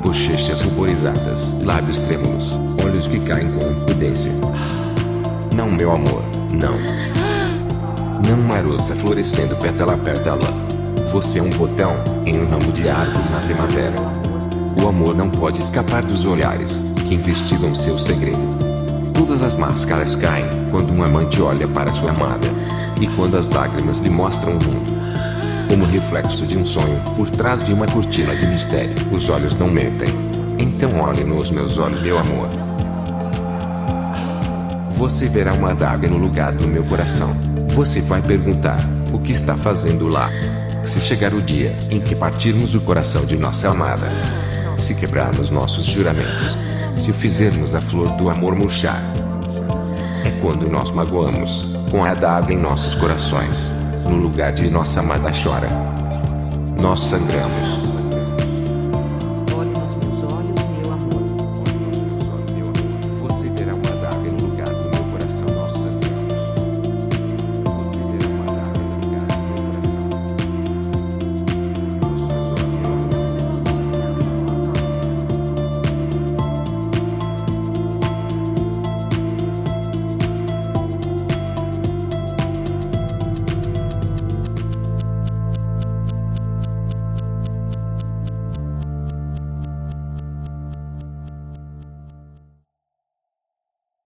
bochechas ruborizadas, lábios trêmulos, olhos que caem com impudência. Não, meu amor, não. Não maroça florescendo pétala a pétala. Você é um botão em um ramo de árvore na primavera. O amor não pode escapar dos olhares que investigam seu segredo. Todas as máscaras caem quando um amante olha para sua amada. E quando as lágrimas lhe mostram o mundo. Como reflexo de um sonho, por trás de uma cortina de mistério, os olhos não mentem. Então olhe nos meus olhos, meu amor. Você verá uma adaga no lugar do meu coração. Você vai perguntar: o que está fazendo lá? Se chegar o dia em que partirmos o coração de nossa amada, se quebrarmos nossos juramentos, se fizermos a flor do amor murchar, é quando nós magoamos, com a adaga em nossos corações, no lugar de nossa amada chora. Nós sangramos.